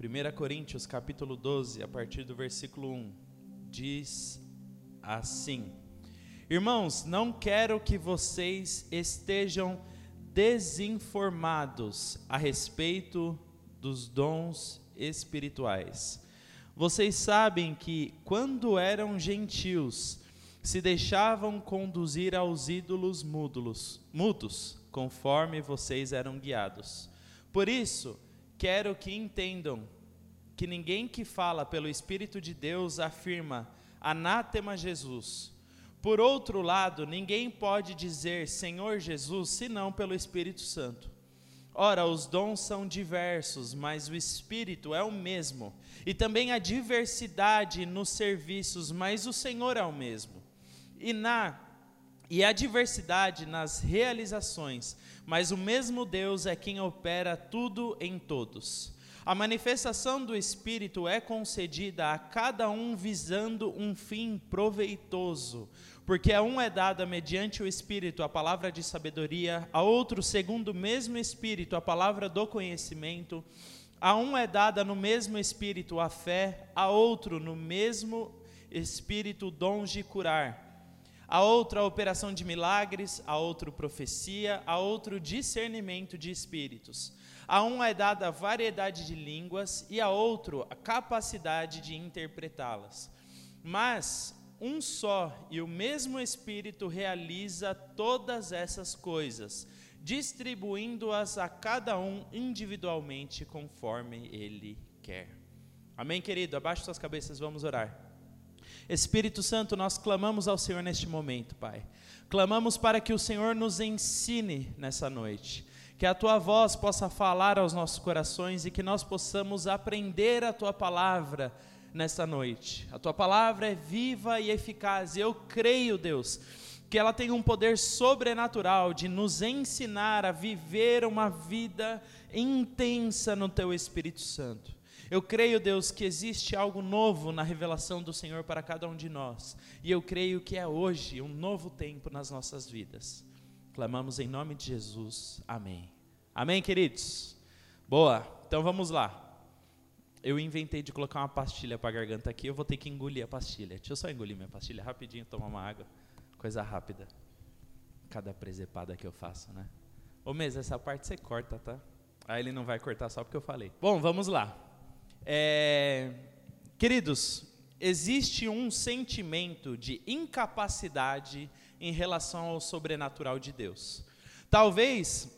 1 Coríntios capítulo 12, a partir do versículo 1, diz assim: Irmãos, não quero que vocês estejam desinformados a respeito dos dons espirituais. Vocês sabem que, quando eram gentios, se deixavam conduzir aos ídolos múdulos, mudos, conforme vocês eram guiados. Por isso, quero que entendam que ninguém que fala pelo Espírito de Deus afirma anátema Jesus. Por outro lado, ninguém pode dizer Senhor Jesus senão pelo Espírito Santo. Ora, os dons são diversos, mas o Espírito é o mesmo. E também há diversidade nos serviços, mas o Senhor é o mesmo. E na e há diversidade nas realizações, mas o mesmo Deus é quem opera tudo em todos. A manifestação do Espírito é concedida a cada um visando um fim proveitoso, porque a um é dada mediante o Espírito a palavra de sabedoria, a outro, segundo o mesmo Espírito, a palavra do conhecimento, a um é dada no mesmo Espírito a fé, a outro, no mesmo Espírito, dons de curar a outra a operação de milagres, a outro profecia, a outro discernimento de espíritos. A um é dada variedade de línguas e a outro a capacidade de interpretá-las. Mas um só e o mesmo Espírito realiza todas essas coisas, distribuindo-as a cada um individualmente conforme ele quer. Amém, querido? Abaixe suas cabeças, vamos orar. Espírito Santo, nós clamamos ao Senhor neste momento, Pai. Clamamos para que o Senhor nos ensine nessa noite, que a tua voz possa falar aos nossos corações e que nós possamos aprender a tua palavra nesta noite. A tua palavra é viva e eficaz, eu creio, Deus, que ela tem um poder sobrenatural de nos ensinar a viver uma vida intensa no teu Espírito Santo. Eu creio, Deus, que existe algo novo na revelação do Senhor para cada um de nós. E eu creio que é hoje um novo tempo nas nossas vidas. Clamamos em nome de Jesus. Amém. Amém, queridos? Boa. Então vamos lá. Eu inventei de colocar uma pastilha para a garganta aqui, eu vou ter que engolir a pastilha. Deixa eu só engolir minha pastilha rapidinho, tomar uma água. Coisa rápida. Cada presepada que eu faço, né? Ô, Mesa, essa parte você corta, tá? Aí ele não vai cortar só porque eu falei. Bom, vamos lá. É, queridos, existe um sentimento de incapacidade em relação ao sobrenatural de Deus. Talvez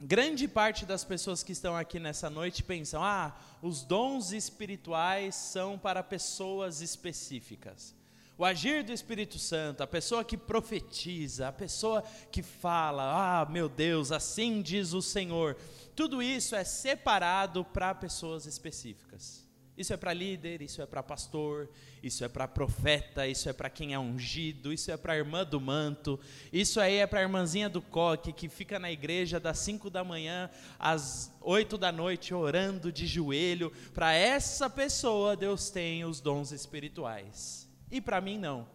grande parte das pessoas que estão aqui nessa noite pensam: ah, os dons espirituais são para pessoas específicas. O agir do Espírito Santo, a pessoa que profetiza, a pessoa que fala, ah, meu Deus, assim diz o Senhor, tudo isso é separado para pessoas específicas. Isso é para líder, isso é para pastor, isso é para profeta, isso é para quem é ungido, isso é para irmã do manto, isso aí é para a irmãzinha do coque que fica na igreja das 5 da manhã às 8 da noite orando de joelho. Para essa pessoa Deus tem os dons espirituais. E para mim não.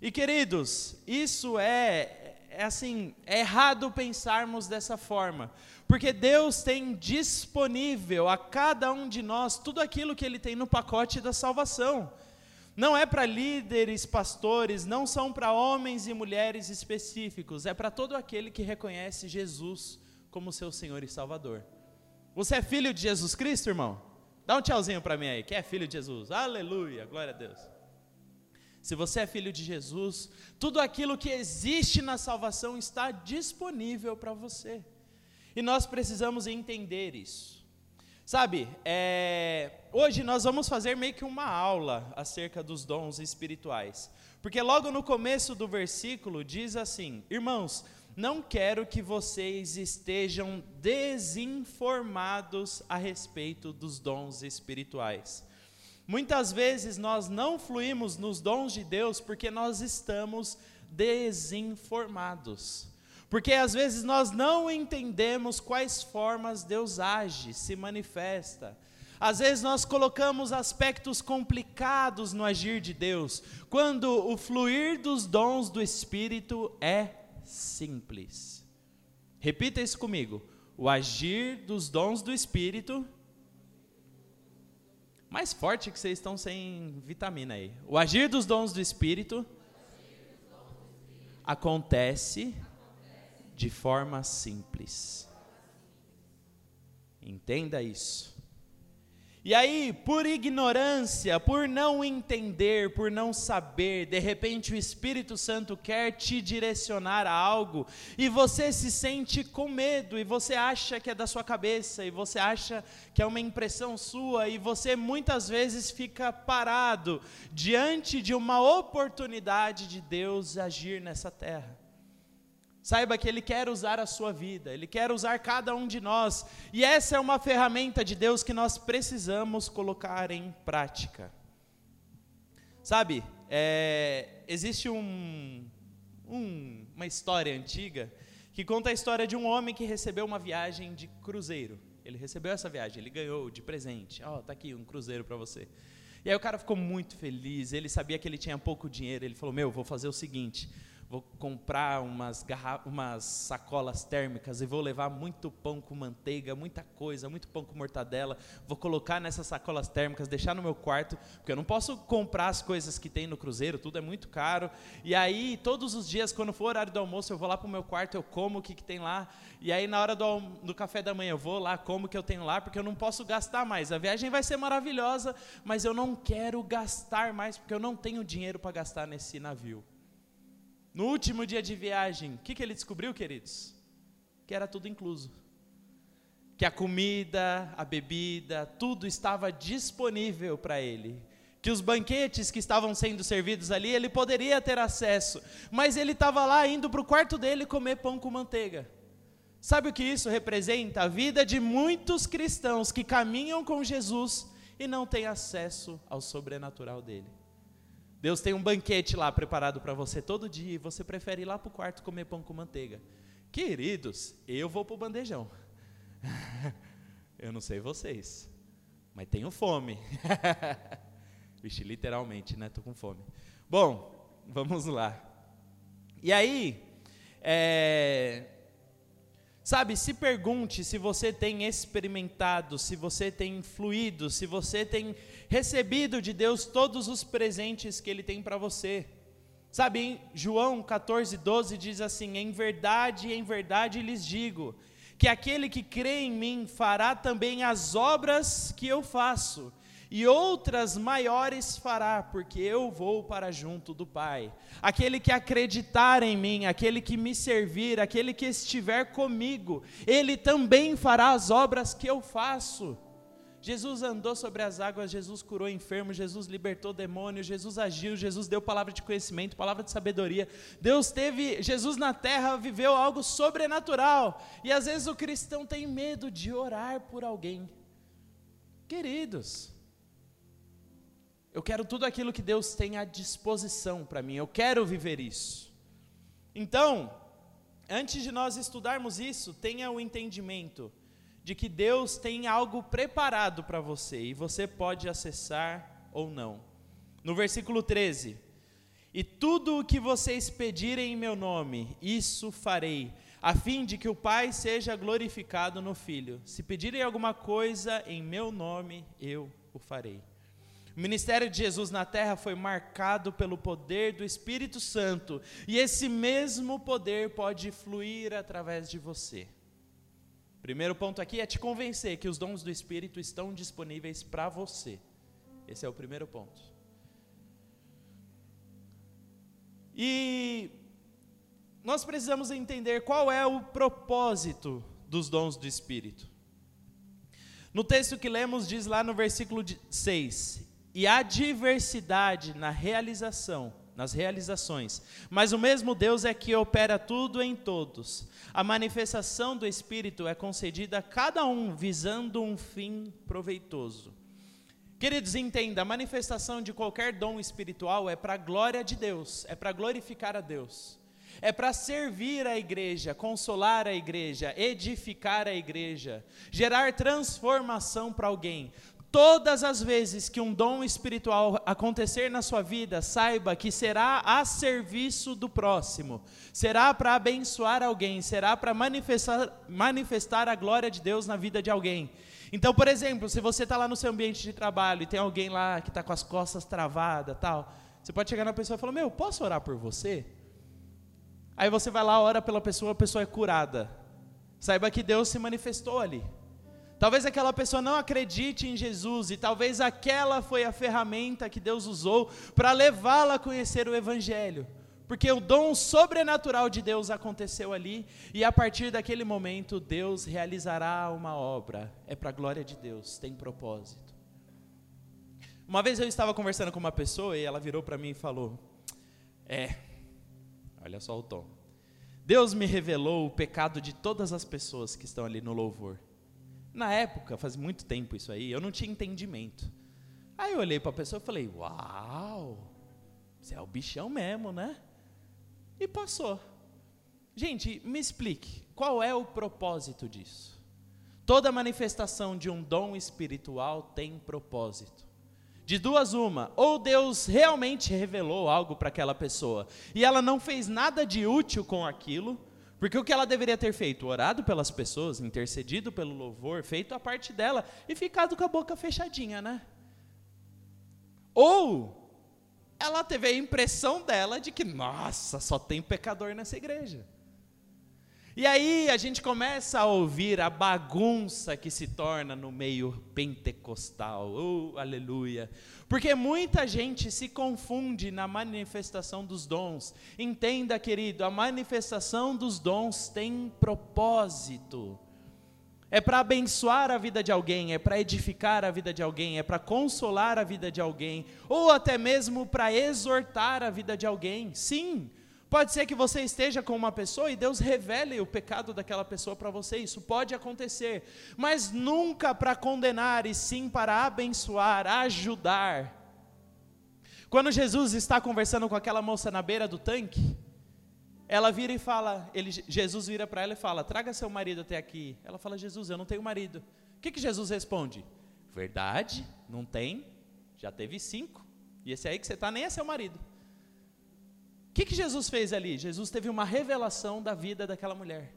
E queridos, isso é, é assim, é errado pensarmos dessa forma. Porque Deus tem disponível a cada um de nós tudo aquilo que Ele tem no pacote da salvação. Não é para líderes, pastores, não são para homens e mulheres específicos, é para todo aquele que reconhece Jesus como seu Senhor e Salvador. Você é filho de Jesus Cristo, irmão? Dá um tchauzinho para mim aí, que é filho de Jesus. Aleluia, glória a Deus. Se você é filho de Jesus, tudo aquilo que existe na salvação está disponível para você. E nós precisamos entender isso. Sabe, é, hoje nós vamos fazer meio que uma aula acerca dos dons espirituais. Porque logo no começo do versículo diz assim: Irmãos, não quero que vocês estejam desinformados a respeito dos dons espirituais. Muitas vezes nós não fluímos nos dons de Deus porque nós estamos desinformados. Porque às vezes nós não entendemos quais formas Deus age, se manifesta. Às vezes nós colocamos aspectos complicados no agir de Deus, quando o fluir dos dons do Espírito é simples. Repita isso comigo. O agir dos dons do Espírito Mais forte que vocês estão sem vitamina aí. O agir dos dons do Espírito acontece de forma simples. Entenda isso. E aí, por ignorância, por não entender, por não saber, de repente o Espírito Santo quer te direcionar a algo e você se sente com medo e você acha que é da sua cabeça e você acha que é uma impressão sua e você muitas vezes fica parado diante de uma oportunidade de Deus agir nessa terra. Saiba que Ele quer usar a sua vida, Ele quer usar cada um de nós, e essa é uma ferramenta de Deus que nós precisamos colocar em prática. Sabe, é, existe um, um, uma história antiga que conta a história de um homem que recebeu uma viagem de cruzeiro. Ele recebeu essa viagem, ele ganhou de presente. Ó, oh, tá aqui um cruzeiro para você. E aí o cara ficou muito feliz, ele sabia que ele tinha pouco dinheiro, ele falou: Meu, vou fazer o seguinte vou comprar umas, umas sacolas térmicas e vou levar muito pão com manteiga, muita coisa, muito pão com mortadela. Vou colocar nessas sacolas térmicas, deixar no meu quarto, porque eu não posso comprar as coisas que tem no cruzeiro, tudo é muito caro. E aí, todos os dias, quando for horário do almoço, eu vou lá para o meu quarto, eu como o que, que tem lá. E aí, na hora do, do café da manhã, eu vou lá, como o que eu tenho lá, porque eu não posso gastar mais. A viagem vai ser maravilhosa, mas eu não quero gastar mais, porque eu não tenho dinheiro para gastar nesse navio. No último dia de viagem, o que, que ele descobriu, queridos? Que era tudo incluso. Que a comida, a bebida, tudo estava disponível para ele. Que os banquetes que estavam sendo servidos ali, ele poderia ter acesso. Mas ele estava lá indo para o quarto dele comer pão com manteiga. Sabe o que isso representa? A vida de muitos cristãos que caminham com Jesus e não têm acesso ao sobrenatural dele. Deus tem um banquete lá preparado para você todo dia e você prefere ir lá para o quarto comer pão com manteiga. Queridos, eu vou para o bandejão. eu não sei vocês, mas tenho fome. Vixe, literalmente, né? Estou com fome. Bom, vamos lá. E aí, é, sabe, se pergunte se você tem experimentado, se você tem fluído, se você tem recebido de Deus todos os presentes que Ele tem para você. Sabe, em João 14, 12 diz assim: Em verdade, em verdade lhes digo, que aquele que crê em mim fará também as obras que eu faço, e outras maiores fará, porque eu vou para junto do Pai. Aquele que acreditar em mim, aquele que me servir, aquele que estiver comigo, ele também fará as obras que eu faço. Jesus andou sobre as águas, Jesus curou enfermos, Jesus libertou demônios, Jesus agiu, Jesus deu palavra de conhecimento, palavra de sabedoria. Deus teve, Jesus na terra viveu algo sobrenatural. E às vezes o cristão tem medo de orar por alguém. Queridos, eu quero tudo aquilo que Deus tem à disposição para mim, eu quero viver isso. Então, antes de nós estudarmos isso, tenha o entendimento de que Deus tem algo preparado para você e você pode acessar ou não. No versículo 13: E tudo o que vocês pedirem em meu nome, isso farei, a fim de que o Pai seja glorificado no Filho. Se pedirem alguma coisa em meu nome, eu o farei. O ministério de Jesus na terra foi marcado pelo poder do Espírito Santo, e esse mesmo poder pode fluir através de você. Primeiro ponto aqui é te convencer que os dons do Espírito estão disponíveis para você. Esse é o primeiro ponto. E nós precisamos entender qual é o propósito dos dons do Espírito. No texto que lemos, diz lá no versículo 6: E há diversidade na realização nas realizações. Mas o mesmo Deus é que opera tudo em todos. A manifestação do Espírito é concedida a cada um visando um fim proveitoso. Queridos, entenda, a manifestação de qualquer dom espiritual é para a glória de Deus, é para glorificar a Deus. É para servir a igreja, consolar a igreja, edificar a igreja, gerar transformação para alguém. Todas as vezes que um dom espiritual acontecer na sua vida, saiba que será a serviço do próximo, será para abençoar alguém, será para manifestar, manifestar a glória de Deus na vida de alguém. Então, por exemplo, se você está lá no seu ambiente de trabalho e tem alguém lá que está com as costas travadas, tal, você pode chegar na pessoa e falar: Meu, posso orar por você? Aí você vai lá, ora pela pessoa, a pessoa é curada. Saiba que Deus se manifestou ali. Talvez aquela pessoa não acredite em Jesus e talvez aquela foi a ferramenta que Deus usou para levá-la a conhecer o Evangelho. Porque o dom sobrenatural de Deus aconteceu ali e a partir daquele momento Deus realizará uma obra. É para a glória de Deus, tem propósito. Uma vez eu estava conversando com uma pessoa e ela virou para mim e falou: É, olha só o tom. Deus me revelou o pecado de todas as pessoas que estão ali no louvor. Na época, faz muito tempo isso aí, eu não tinha entendimento. Aí eu olhei para a pessoa e falei: Uau, você é o bichão mesmo, né? E passou. Gente, me explique, qual é o propósito disso? Toda manifestação de um dom espiritual tem propósito. De duas uma, ou Deus realmente revelou algo para aquela pessoa e ela não fez nada de útil com aquilo, porque o que ela deveria ter feito? Orado pelas pessoas, intercedido pelo louvor, feito a parte dela e ficado com a boca fechadinha, né? Ou ela teve a impressão dela de que, nossa, só tem pecador nessa igreja. E aí a gente começa a ouvir a bagunça que se torna no meio pentecostal. Oh, aleluia. Porque muita gente se confunde na manifestação dos dons. Entenda, querido, a manifestação dos dons tem propósito é para abençoar a vida de alguém, é para edificar a vida de alguém, é para consolar a vida de alguém, ou até mesmo para exortar a vida de alguém. Sim, pode ser que você esteja com uma pessoa e Deus revele o pecado daquela pessoa para você, isso pode acontecer, mas nunca para condenar, e sim para abençoar, ajudar. Quando Jesus está conversando com aquela moça na beira do tanque, ela vira e fala, ele, Jesus vira para ela e fala: Traga seu marido até aqui. Ela fala: Jesus, eu não tenho marido. O que, que Jesus responde? Verdade, não tem, já teve cinco, e esse aí que você está nem é seu marido. O que, que Jesus fez ali? Jesus teve uma revelação da vida daquela mulher.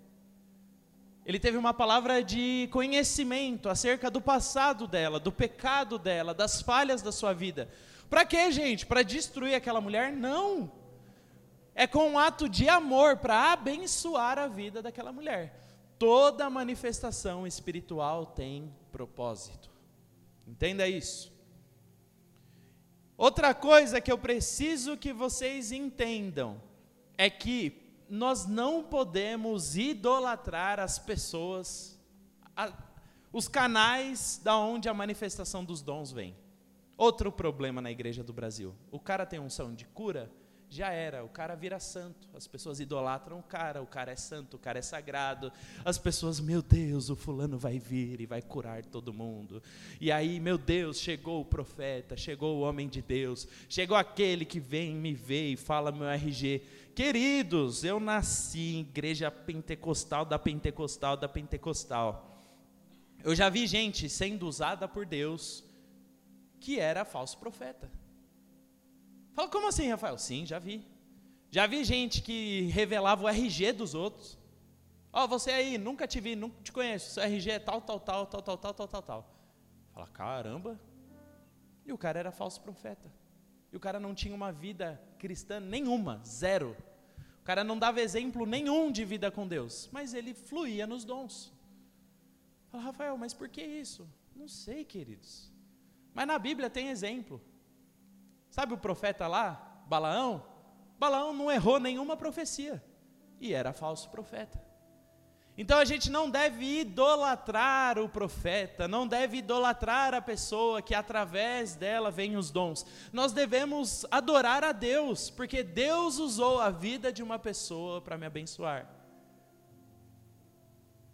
Ele teve uma palavra de conhecimento acerca do passado dela, do pecado dela, das falhas da sua vida. Para quê, gente? Para destruir aquela mulher? Não é com um ato de amor para abençoar a vida daquela mulher. Toda manifestação espiritual tem propósito. Entenda isso. Outra coisa que eu preciso que vocês entendam é que nós não podemos idolatrar as pessoas, a, os canais da onde a manifestação dos dons vem. Outro problema na igreja do Brasil: o cara tem unção de cura, já era, o cara vira santo. As pessoas idolatram o cara, o cara é santo, o cara é sagrado. As pessoas, meu Deus, o fulano vai vir e vai curar todo mundo. E aí, meu Deus, chegou o profeta, chegou o homem de Deus, chegou aquele que vem me ver e fala meu RG. Queridos, eu nasci em igreja pentecostal da pentecostal da pentecostal. Eu já vi gente sendo usada por Deus que era falso profeta. Fala, como assim, Rafael? Sim, já vi. Já vi gente que revelava o RG dos outros. Ó, oh, você aí, nunca te vi, nunca te conheço. Seu RG é tal, tal, tal, tal, tal, tal, tal, tal, tal. Fala, caramba. E o cara era falso profeta. E o cara não tinha uma vida cristã nenhuma, zero. O cara não dava exemplo nenhum de vida com Deus, mas ele fluía nos dons. Fala, Rafael, mas por que isso? Não sei, queridos. Mas na Bíblia tem exemplo. Sabe o profeta lá, Balaão? Balaão não errou nenhuma profecia e era falso profeta. Então a gente não deve idolatrar o profeta, não deve idolatrar a pessoa que através dela vem os dons. Nós devemos adorar a Deus, porque Deus usou a vida de uma pessoa para me abençoar.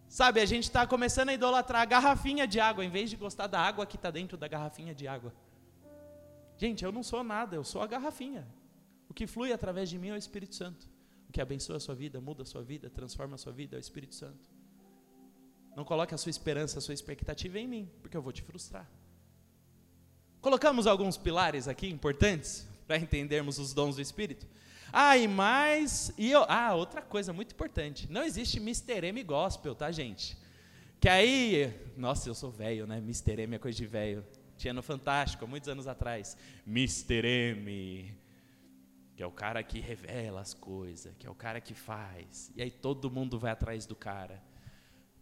Sabe, a gente está começando a idolatrar a garrafinha de água, em vez de gostar da água que está dentro da garrafinha de água. Gente, eu não sou nada, eu sou a garrafinha. O que flui através de mim é o Espírito Santo. O que abençoa a sua vida, muda a sua vida, transforma a sua vida é o Espírito Santo. Não coloque a sua esperança, a sua expectativa em mim, porque eu vou te frustrar. Colocamos alguns pilares aqui importantes para entendermos os dons do Espírito. Ah, e mais. E eu, ah, outra coisa muito importante. Não existe Mr. M Gospel, tá, gente? Que aí, nossa, eu sou velho, né? Mr. M é coisa de velho. Tinha no Fantástico, há muitos anos atrás. Mr. M, que é o cara que revela as coisas, que é o cara que faz. E aí todo mundo vai atrás do cara.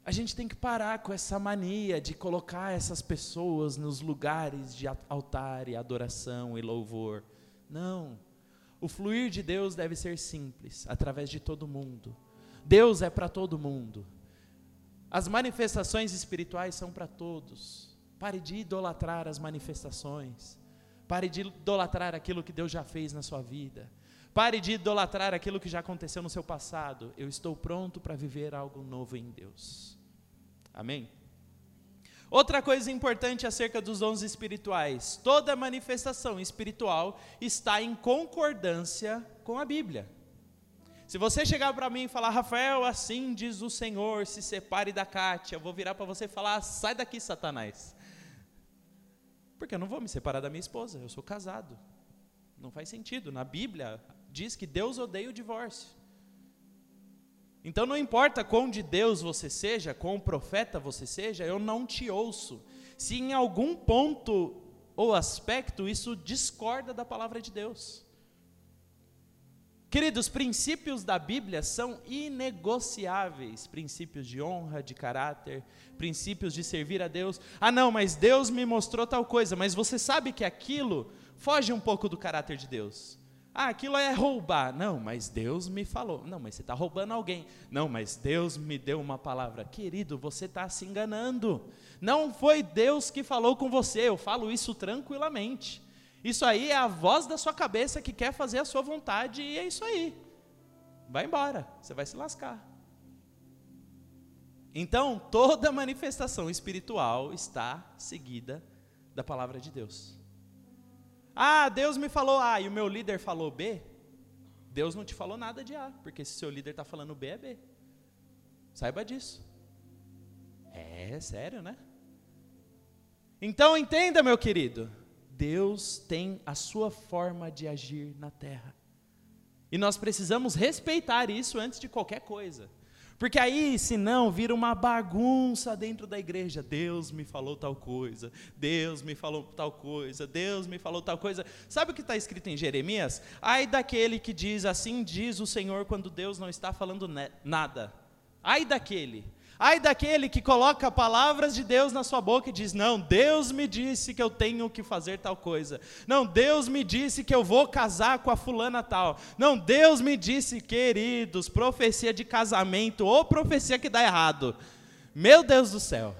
A gente tem que parar com essa mania de colocar essas pessoas nos lugares de altar e adoração e louvor. Não. O fluir de Deus deve ser simples, através de todo mundo. Deus é para todo mundo. As manifestações espirituais são para todos. Pare de idolatrar as manifestações. Pare de idolatrar aquilo que Deus já fez na sua vida. Pare de idolatrar aquilo que já aconteceu no seu passado. Eu estou pronto para viver algo novo em Deus. Amém? Outra coisa importante acerca dos dons espirituais: toda manifestação espiritual está em concordância com a Bíblia. Se você chegar para mim e falar, Rafael, assim diz o Senhor, se separe da Kátia, eu vou virar para você e falar, sai daqui, Satanás. Porque eu não vou me separar da minha esposa, eu sou casado. Não faz sentido. Na Bíblia diz que Deus odeia o divórcio. Então não importa quão de Deus você seja, quão profeta você seja, eu não te ouço. Se em algum ponto ou aspecto isso discorda da palavra de Deus. Queridos, princípios da Bíblia são inegociáveis, princípios de honra, de caráter, princípios de servir a Deus. Ah, não, mas Deus me mostrou tal coisa, mas você sabe que aquilo foge um pouco do caráter de Deus. Ah, aquilo é roubar. Não, mas Deus me falou. Não, mas você está roubando alguém. Não, mas Deus me deu uma palavra. Querido, você está se enganando. Não foi Deus que falou com você. Eu falo isso tranquilamente. Isso aí é a voz da sua cabeça que quer fazer a sua vontade e é isso aí. Vai embora, você vai se lascar. Então, toda manifestação espiritual está seguida da palavra de Deus. Ah, Deus me falou A e o meu líder falou B. Deus não te falou nada de A, porque se seu líder está falando B, é B. Saiba disso. É sério, né? Então entenda, meu querido. Deus tem a sua forma de agir na terra. E nós precisamos respeitar isso antes de qualquer coisa. Porque aí, senão, vira uma bagunça dentro da igreja. Deus me falou tal coisa, Deus me falou tal coisa, Deus me falou tal coisa. Sabe o que está escrito em Jeremias? Ai daquele que diz, assim diz o Senhor, quando Deus não está falando nada. Ai daquele. Ai daquele que coloca palavras de Deus na sua boca e diz: Não, Deus me disse que eu tenho que fazer tal coisa. Não, Deus me disse que eu vou casar com a fulana tal. Não, Deus me disse, queridos, profecia de casamento ou profecia que dá errado. Meu Deus do céu.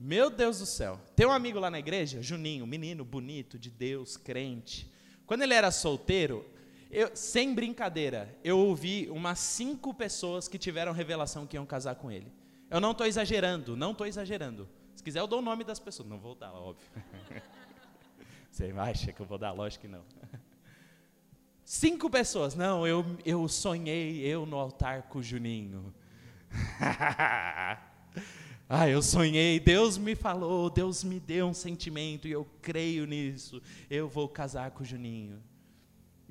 Meu Deus do céu. Tem um amigo lá na igreja, Juninho, menino bonito, de Deus, crente. Quando ele era solteiro, eu, sem brincadeira, eu ouvi umas cinco pessoas que tiveram revelação que iam casar com ele. Eu não estou exagerando, não estou exagerando. Se quiser, eu dou o nome das pessoas. Não vou dar, óbvio. Você acha que eu vou dar? Lógico que não. Cinco pessoas. Não, eu, eu sonhei eu no altar com o Juninho. ah, eu sonhei, Deus me falou, Deus me deu um sentimento e eu creio nisso. Eu vou casar com o Juninho.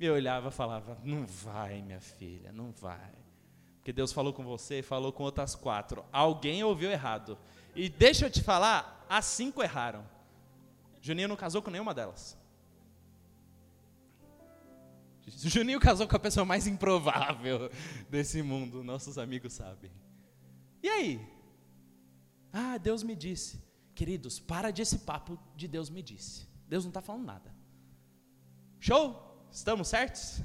E olhava e falava: Não vai, minha filha, não vai. Porque Deus falou com você e falou com outras quatro. Alguém ouviu errado. E deixa eu te falar: as cinco erraram. Juninho não casou com nenhuma delas. Juninho casou com a pessoa mais improvável desse mundo, nossos amigos sabem. E aí? Ah, Deus me disse. Queridos, para desse papo de Deus me disse. Deus não está falando nada. Show? Estamos certos?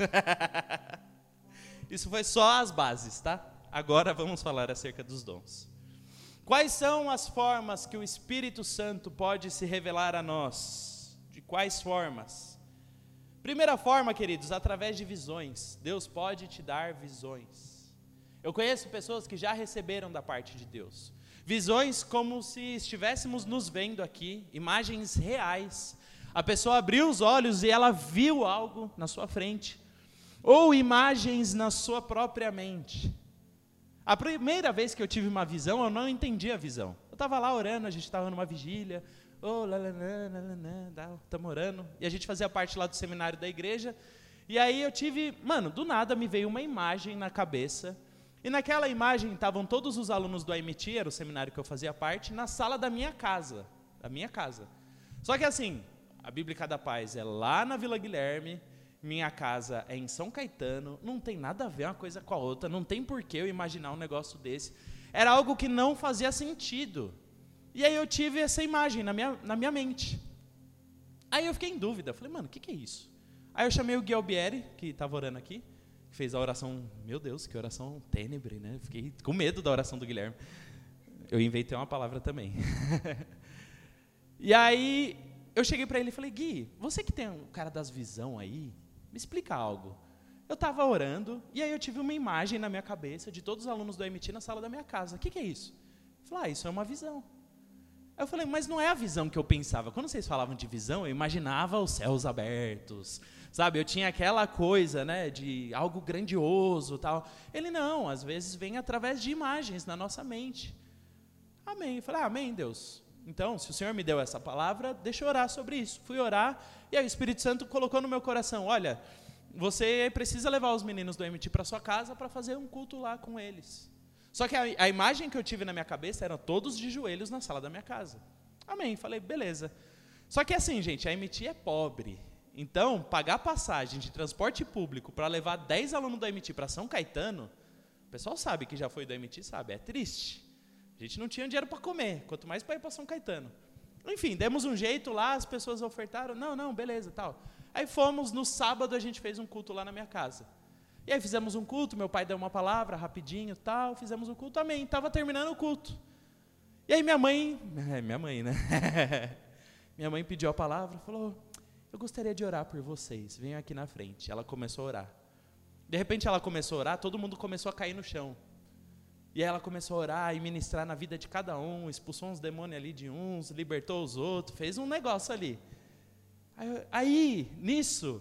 Isso foi só as bases, tá? Agora vamos falar acerca dos dons. Quais são as formas que o Espírito Santo pode se revelar a nós? De quais formas? Primeira forma, queridos, através de visões. Deus pode te dar visões. Eu conheço pessoas que já receberam da parte de Deus. Visões como se estivéssemos nos vendo aqui, imagens reais, a pessoa abriu os olhos e ela viu algo na sua frente, ou imagens na sua própria mente. A primeira vez que eu tive uma visão, eu não entendi a visão. Eu estava lá orando, a gente estava numa vigília, oh, estamos orando, e a gente fazia parte lá do seminário da igreja, e aí eu tive, mano, do nada me veio uma imagem na cabeça, E naquela imagem estavam todos os alunos do AMT, era o seminário que eu fazia parte, na sala da minha casa. Da minha casa. Só que assim, a Bíblica da Paz é lá na Vila Guilherme, minha casa é em São Caetano, não tem nada a ver uma coisa com a outra, não tem por que eu imaginar um negócio desse. Era algo que não fazia sentido. E aí eu tive essa imagem na minha, na minha mente. Aí eu fiquei em dúvida, falei, mano, o que, que é isso? Aí eu chamei o Guilherme, que estava orando aqui, fez a oração, meu Deus, que oração tênebre, né? Fiquei com medo da oração do Guilherme. Eu inventei uma palavra também. e aí eu cheguei para ele e falei, Gui, você que tem um cara das visão aí, me explica algo. Eu estava orando e aí eu tive uma imagem na minha cabeça de todos os alunos do MT na sala da minha casa. O que, que é isso? Ele falou, ah, isso é uma visão. Eu falei, mas não é a visão que eu pensava. Quando vocês falavam de visão, eu imaginava os céus abertos, sabe? Eu tinha aquela coisa, né, de algo grandioso, tal. Ele não, às vezes vem através de imagens na nossa mente. Amém. Eu falei, ah, amém, Deus. Então, se o Senhor me deu essa palavra, deixa eu orar sobre isso. Fui orar e aí o Espírito Santo colocou no meu coração, olha, você precisa levar os meninos do MT para sua casa para fazer um culto lá com eles. Só que a, a, imagem que eu tive na minha cabeça era todos de joelhos na sala da minha casa. Amém. Falei, beleza. Só que assim, gente, a MT é pobre. Então, pagar passagem de transporte público para levar 10 alunos da MT para São Caetano, o pessoal sabe que já foi do MT, sabe, é triste. A gente não tinha dinheiro para comer, quanto mais para ir para São Caetano. Enfim, demos um jeito lá, as pessoas ofertaram, não, não, beleza, tal. Aí fomos, no sábado a gente fez um culto lá na minha casa. E aí fizemos um culto, meu pai deu uma palavra rapidinho, tal, fizemos um culto, amém. Estava terminando o culto. E aí minha mãe, é, minha mãe, né? minha mãe pediu a palavra, falou: "Eu gostaria de orar por vocês. Venham aqui na frente". Ela começou a orar. De repente ela começou a orar, todo mundo começou a cair no chão. E ela começou a orar e ministrar na vida de cada um, expulsou uns demônios ali de uns, libertou os outros, fez um negócio ali. Aí, aí, nisso,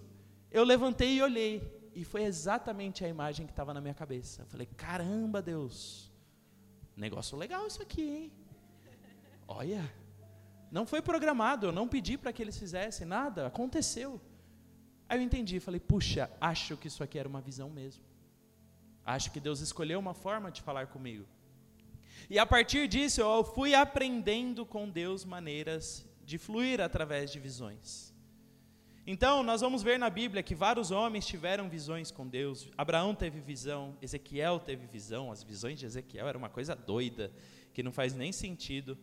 eu levantei e olhei. E foi exatamente a imagem que estava na minha cabeça. Eu falei: caramba, Deus, negócio legal isso aqui, hein? Olha, não foi programado, eu não pedi para que eles fizessem nada, aconteceu. Aí eu entendi, falei: puxa, acho que isso aqui era uma visão mesmo. Acho que Deus escolheu uma forma de falar comigo. E a partir disso eu fui aprendendo com Deus maneiras de fluir através de visões. Então, nós vamos ver na Bíblia que vários homens tiveram visões com Deus. Abraão teve visão, Ezequiel teve visão. As visões de Ezequiel era uma coisa doida, que não faz nem sentido.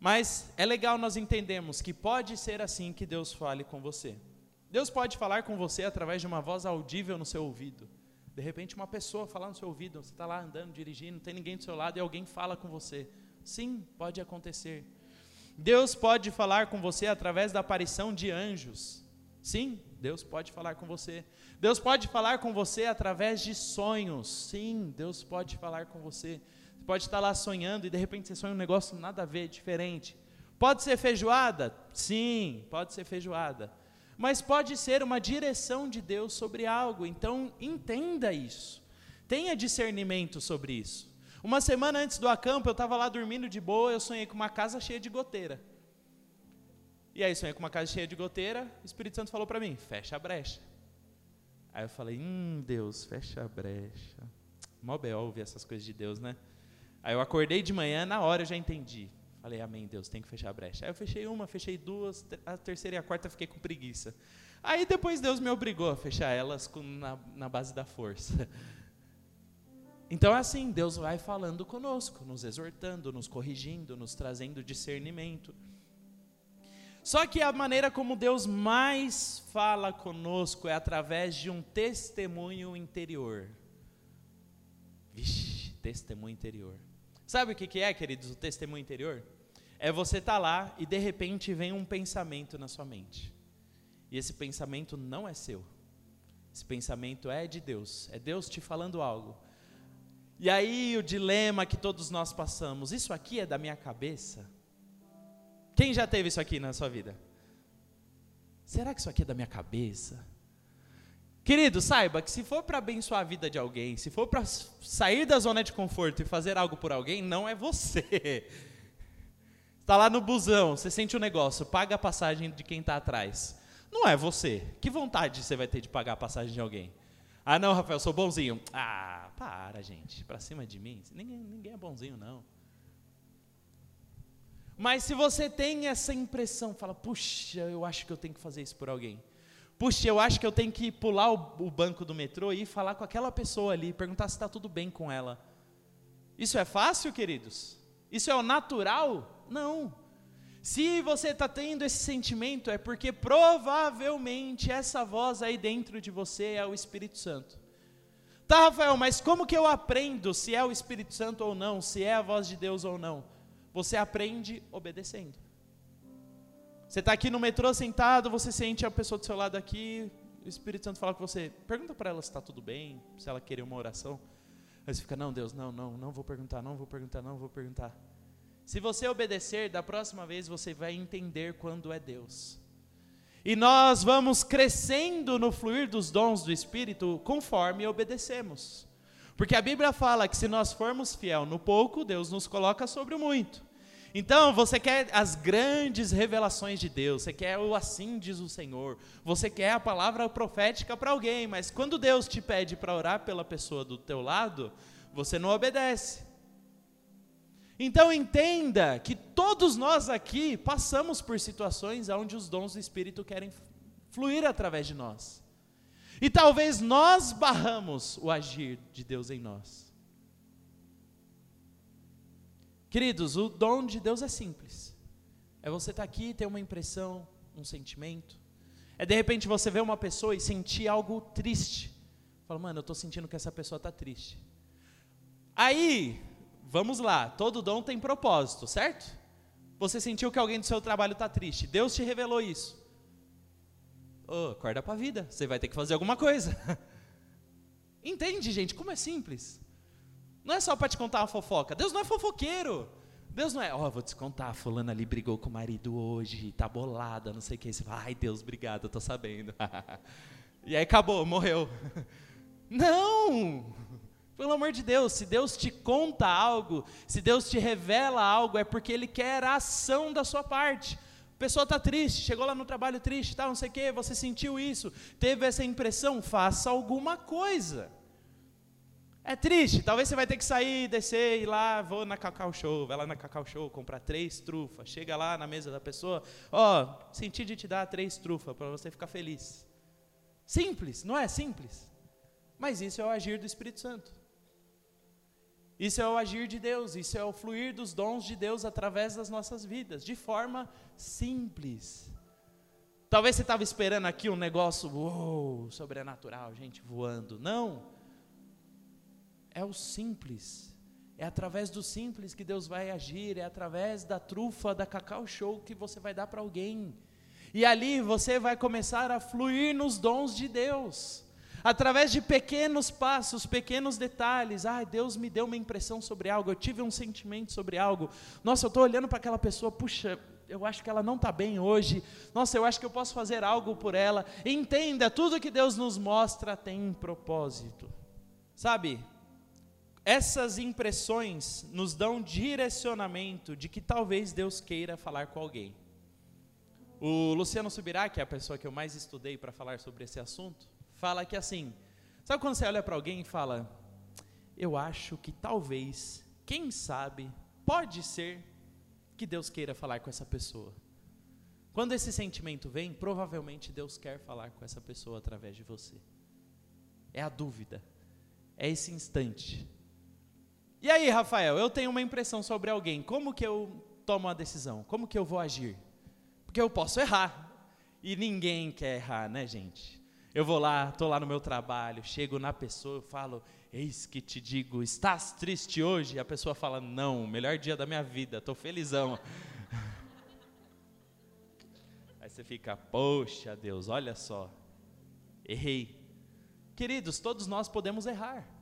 Mas é legal nós entendermos que pode ser assim que Deus fale com você. Deus pode falar com você através de uma voz audível no seu ouvido. De repente, uma pessoa falar no seu ouvido, você está lá andando, dirigindo, não tem ninguém do seu lado e alguém fala com você. Sim, pode acontecer. Deus pode falar com você através da aparição de anjos. Sim, Deus pode falar com você. Deus pode falar com você através de sonhos. Sim, Deus pode falar com você. Você pode estar lá sonhando e de repente você sonha um negócio nada a ver, diferente. Pode ser feijoada? Sim, pode ser feijoada. Mas pode ser uma direção de Deus sobre algo. Então, entenda isso. Tenha discernimento sobre isso. Uma semana antes do acampo, eu estava lá dormindo de boa, eu sonhei com uma casa cheia de goteira. E aí, sonhei com uma casa cheia de goteira, o Espírito Santo falou para mim, fecha a brecha. Aí eu falei, hum, Deus, fecha a brecha. Mó ouvir essas coisas de Deus, né? Aí eu acordei de manhã, na hora eu já entendi. Falei, amém, Deus, tem que fechar a brecha. Aí eu fechei uma, fechei duas, a terceira e a quarta fiquei com preguiça. Aí depois Deus me obrigou a fechar elas com, na, na base da força. Então é assim, Deus vai falando conosco, nos exortando, nos corrigindo, nos trazendo discernimento. Só que a maneira como Deus mais fala conosco é através de um testemunho interior. Vixe, testemunho interior. Sabe o que é, queridos, o testemunho interior? É você estar tá lá e de repente vem um pensamento na sua mente. E esse pensamento não é seu. Esse pensamento é de Deus. É Deus te falando algo. E aí o dilema que todos nós passamos, isso aqui é da minha cabeça? Quem já teve isso aqui na sua vida? Será que isso aqui é da minha cabeça? Querido, saiba que se for para abençoar a vida de alguém, se for para sair da zona de conforto e fazer algo por alguém, não é você. Está lá no busão, você sente o um negócio, paga a passagem de quem está atrás. Não é você. Que vontade você vai ter de pagar a passagem de alguém? Ah, não, Rafael, sou bonzinho. Ah, para, gente. Para cima de mim. Ninguém, ninguém é bonzinho, não. Mas se você tem essa impressão, fala, puxa, eu acho que eu tenho que fazer isso por alguém. Puxa, eu acho que eu tenho que pular o, o banco do metrô e falar com aquela pessoa ali, perguntar se está tudo bem com ela. Isso é fácil, queridos? Isso é o natural? Não. Se você está tendo esse sentimento, é porque provavelmente essa voz aí dentro de você é o Espírito Santo. Tá, Rafael, mas como que eu aprendo se é o Espírito Santo ou não, se é a voz de Deus ou não? Você aprende obedecendo. Você está aqui no metrô sentado, você sente a pessoa do seu lado aqui, o Espírito Santo fala com você, pergunta para ela se está tudo bem, se ela querer uma oração. Aí você fica, não, Deus, não, não, não vou perguntar, não vou perguntar, não vou perguntar. Se você obedecer, da próxima vez você vai entender quando é Deus. E nós vamos crescendo no fluir dos dons do Espírito conforme obedecemos. Porque a Bíblia fala que se nós formos fiel no pouco, Deus nos coloca sobre o muito. Então, você quer as grandes revelações de Deus, você quer o assim diz o Senhor, você quer a palavra profética para alguém, mas quando Deus te pede para orar pela pessoa do teu lado, você não obedece. Então entenda que todos nós aqui passamos por situações onde os dons do Espírito querem fluir através de nós. E talvez nós barramos o agir de Deus em nós. Queridos, o dom de Deus é simples. É você estar tá aqui e ter uma impressão, um sentimento. É de repente você ver uma pessoa e sentir algo triste. Fala, mano, eu estou sentindo que essa pessoa está triste. Aí, vamos lá, todo dom tem propósito, certo? Você sentiu que alguém do seu trabalho está triste, Deus te revelou isso. Oh, acorda para a vida, você vai ter que fazer alguma coisa. Entende, gente, como é simples? Não é só para te contar uma fofoca, Deus não é fofoqueiro. Deus não é, ó, oh, vou te contar, fulana ali brigou com o marido hoje, tá bolada, não sei o que. Você fala, ai Deus, obrigado, eu tô sabendo. e aí acabou, morreu. Não! Pelo amor de Deus, se Deus te conta algo, se Deus te revela algo, é porque Ele quer a ação da sua parte. A pessoa está triste, chegou lá no trabalho triste, tal, não sei o quê, você sentiu isso, teve essa impressão, faça alguma coisa. É triste, talvez você vai ter que sair, descer, ir lá, vou na Cacau Show, vai lá na Cacau Show, comprar três trufas, chega lá na mesa da pessoa, ó, oh, senti de te dar três trufas para você ficar feliz. Simples, não é simples? Mas isso é o agir do Espírito Santo. Isso é o agir de Deus, isso é o fluir dos dons de Deus através das nossas vidas, de forma simples. Talvez você estava esperando aqui um negócio uou, sobrenatural, gente voando. Não. É o simples. É através do simples que Deus vai agir, é através da trufa da Cacau Show que você vai dar para alguém. E ali você vai começar a fluir nos dons de Deus através de pequenos passos, pequenos detalhes. Ai, Deus me deu uma impressão sobre algo, eu tive um sentimento sobre algo. Nossa, eu estou olhando para aquela pessoa, puxa, eu acho que ela não está bem hoje. Nossa, eu acho que eu posso fazer algo por ela. Entenda, tudo que Deus nos mostra tem um propósito. Sabe? Essas impressões nos dão direcionamento de que talvez Deus queira falar com alguém. O Luciano Subirá, que é a pessoa que eu mais estudei para falar sobre esse assunto, fala que assim, sabe quando você olha para alguém e fala, eu acho que talvez, quem sabe, pode ser que Deus queira falar com essa pessoa. Quando esse sentimento vem, provavelmente Deus quer falar com essa pessoa através de você. É a dúvida, é esse instante. E aí, Rafael, eu tenho uma impressão sobre alguém, como que eu tomo a decisão? Como que eu vou agir? Porque eu posso errar. E ninguém quer errar, né, gente? Eu vou lá, estou lá no meu trabalho, chego na pessoa, eu falo, eis que te digo, estás triste hoje? E a pessoa fala, não, melhor dia da minha vida, estou felizão. Aí você fica, poxa Deus, olha só, errei. Queridos, todos nós podemos errar.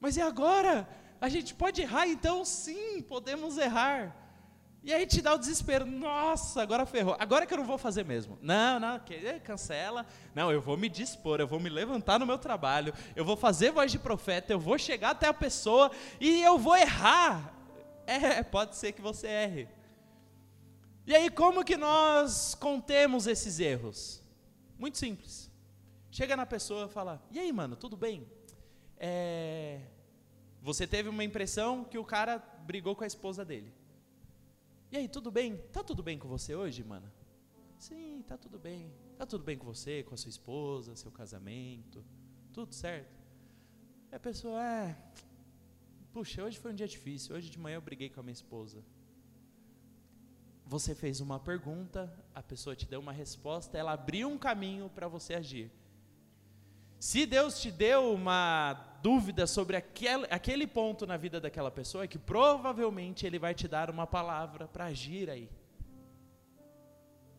Mas e agora? A gente pode errar? Então sim, podemos errar. E aí te dá o desespero, nossa, agora ferrou, agora que eu não vou fazer mesmo. Não, não, cancela. Não, eu vou me dispor, eu vou me levantar no meu trabalho, eu vou fazer voz de profeta, eu vou chegar até a pessoa e eu vou errar. É, pode ser que você erre. E aí, como que nós contemos esses erros? Muito simples. Chega na pessoa e fala: E aí, mano, tudo bem? É... Você teve uma impressão que o cara brigou com a esposa dele. E aí, tudo bem? Tá tudo bem com você hoje, mano? Sim, tá tudo bem. Tá tudo bem com você, com a sua esposa, seu casamento? Tudo certo? E a pessoa, é. Puxa, hoje foi um dia difícil. Hoje de manhã eu briguei com a minha esposa. Você fez uma pergunta, a pessoa te deu uma resposta, ela abriu um caminho para você agir. Se Deus te deu uma dúvida sobre aquele, aquele ponto na vida daquela pessoa, é que provavelmente Ele vai te dar uma palavra para agir aí.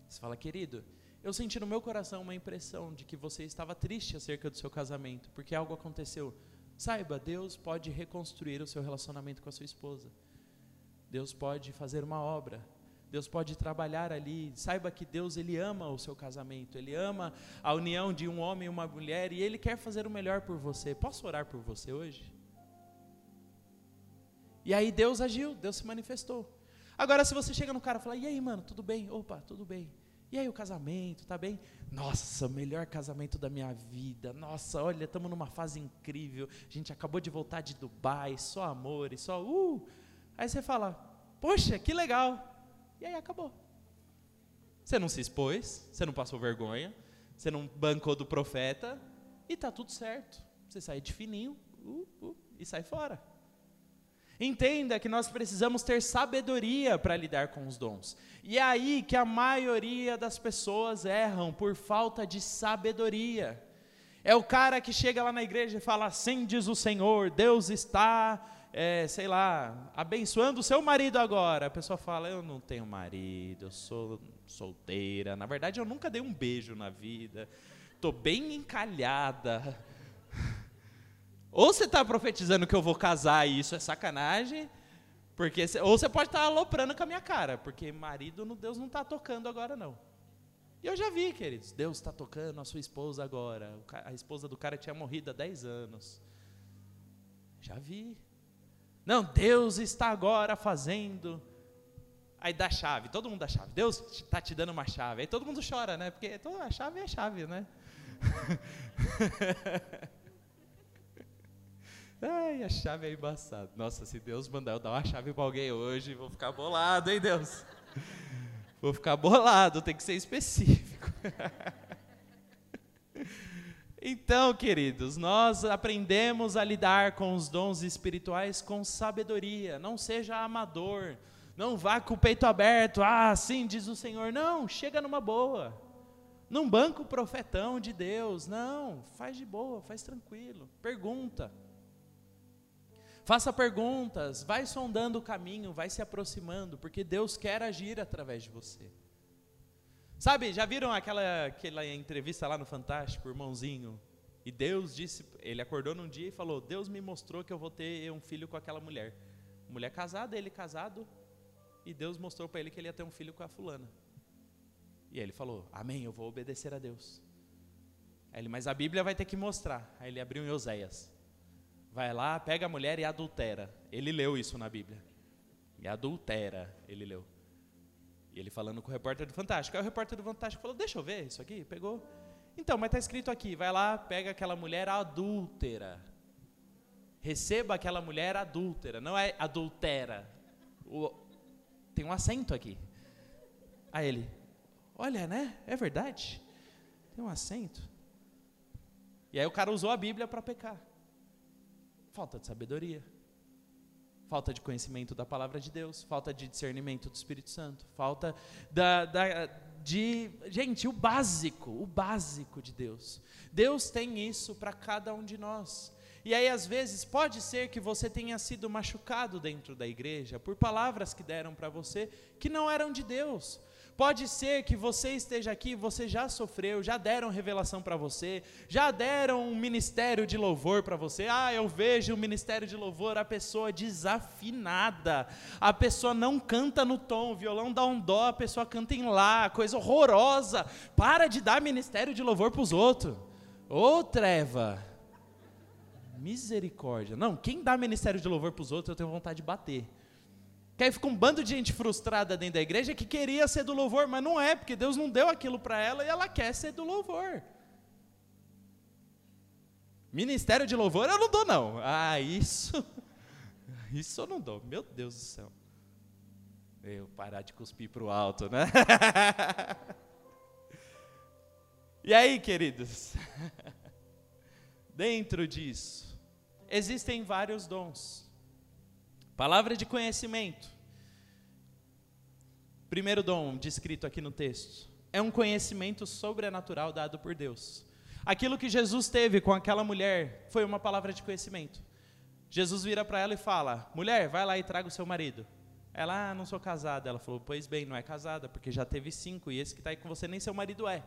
Você fala, querido, eu senti no meu coração uma impressão de que você estava triste acerca do seu casamento, porque algo aconteceu. Saiba, Deus pode reconstruir o seu relacionamento com a sua esposa. Deus pode fazer uma obra. Deus pode trabalhar ali. Saiba que Deus ele ama o seu casamento, ele ama a união de um homem e uma mulher e ele quer fazer o melhor por você. Posso orar por você hoje? E aí Deus agiu, Deus se manifestou. Agora se você chega no cara e fala: "E aí, mano, tudo bem? Opa, tudo bem. E aí o casamento, tá bem? Nossa, melhor casamento da minha vida. Nossa, olha, estamos numa fase incrível. A gente acabou de voltar de Dubai, só amor e só uh. Aí você fala: "Poxa, que legal. E aí acabou. Você não se expôs, você não passou vergonha, você não bancou do profeta e tá tudo certo. Você sai de fininho uh, uh, e sai fora. Entenda que nós precisamos ter sabedoria para lidar com os dons. E é aí que a maioria das pessoas erram por falta de sabedoria. É o cara que chega lá na igreja e fala: Assim diz o Senhor, Deus está é, sei lá, abençoando o seu marido agora. A pessoa fala: Eu não tenho marido, eu sou solteira. Na verdade, eu nunca dei um beijo na vida. Estou bem encalhada. Ou você está profetizando que eu vou casar e isso é sacanagem, porque ou você pode estar tá aloprando com a minha cara, porque marido Deus não está tocando agora não. E eu já vi, queridos, Deus está tocando a sua esposa agora. A esposa do cara tinha morrido há 10 anos. Já vi. Não, Deus está agora fazendo. Aí dá chave, todo mundo dá chave. Deus está te dando uma chave. Aí todo mundo chora, né? Porque toda a chave é chave, né? Ai, a chave é embaçada. Nossa, se Deus mandar eu dar uma chave para alguém hoje, vou ficar bolado, hein, Deus? Vou ficar bolado, tem que ser específico. Então, queridos, nós aprendemos a lidar com os dons espirituais com sabedoria. Não seja amador. Não vá com o peito aberto. Ah, sim, diz o Senhor. Não, chega numa boa. Não banca o profetão de Deus. Não, faz de boa, faz tranquilo. Pergunta. Faça perguntas, vai sondando o caminho, vai se aproximando, porque Deus quer agir através de você. Sabe, já viram aquela, aquela entrevista lá no Fantástico, irmãozinho? E Deus disse, ele acordou num dia e falou: Deus me mostrou que eu vou ter um filho com aquela mulher. Mulher casada, ele casado, e Deus mostrou para ele que ele ia ter um filho com a fulana. E ele falou: Amém, eu vou obedecer a Deus. Aí ele, mas a Bíblia vai ter que mostrar. Aí ele abriu em Oséias. Vai lá, pega a mulher e adultera. Ele leu isso na Bíblia. E adultera, ele leu. E ele falando com o repórter do Fantástico. Aí o repórter do Fantástico falou: Deixa eu ver isso aqui. Pegou. Então, mas está escrito aqui: vai lá, pega aquela mulher adúltera. Receba aquela mulher adúltera. Não é adultera. O, tem um acento aqui. Aí ele: Olha, né? É verdade. Tem um acento. E aí o cara usou a Bíblia para pecar. Falta de sabedoria falta de conhecimento da palavra de Deus, falta de discernimento do Espírito Santo, falta da, da, de. Gente, o básico, o básico de Deus. Deus tem isso para cada um de nós. E aí, às vezes, pode ser que você tenha sido machucado dentro da igreja por palavras que deram para você que não eram de Deus, Pode ser que você esteja aqui, você já sofreu, já deram revelação para você, já deram um ministério de louvor para você. Ah, eu vejo o ministério de louvor, a pessoa desafinada, a pessoa não canta no tom, o violão dá um dó, a pessoa canta em lá, coisa horrorosa. Para de dar ministério de louvor para os outros. Ô oh, treva! Misericórdia. Não, quem dá ministério de louvor para os outros, eu tenho vontade de bater. Que aí fica um bando de gente frustrada dentro da igreja que queria ser do louvor, mas não é, porque Deus não deu aquilo para ela e ela quer ser do louvor. Ministério de louvor eu não dou, não. Ah, isso. Isso eu não dou. Meu Deus do céu. Eu parar de cuspir para o alto, né? e aí, queridos? Dentro disso, existem vários dons. Palavra de conhecimento. Primeiro dom descrito aqui no texto é um conhecimento sobrenatural dado por Deus. Aquilo que Jesus teve com aquela mulher foi uma palavra de conhecimento. Jesus vira para ela e fala: Mulher, vai lá e traga o seu marido. Ela, ah, não sou casada. Ela falou: Pois bem, não é casada, porque já teve cinco e esse que está aí com você nem seu marido é.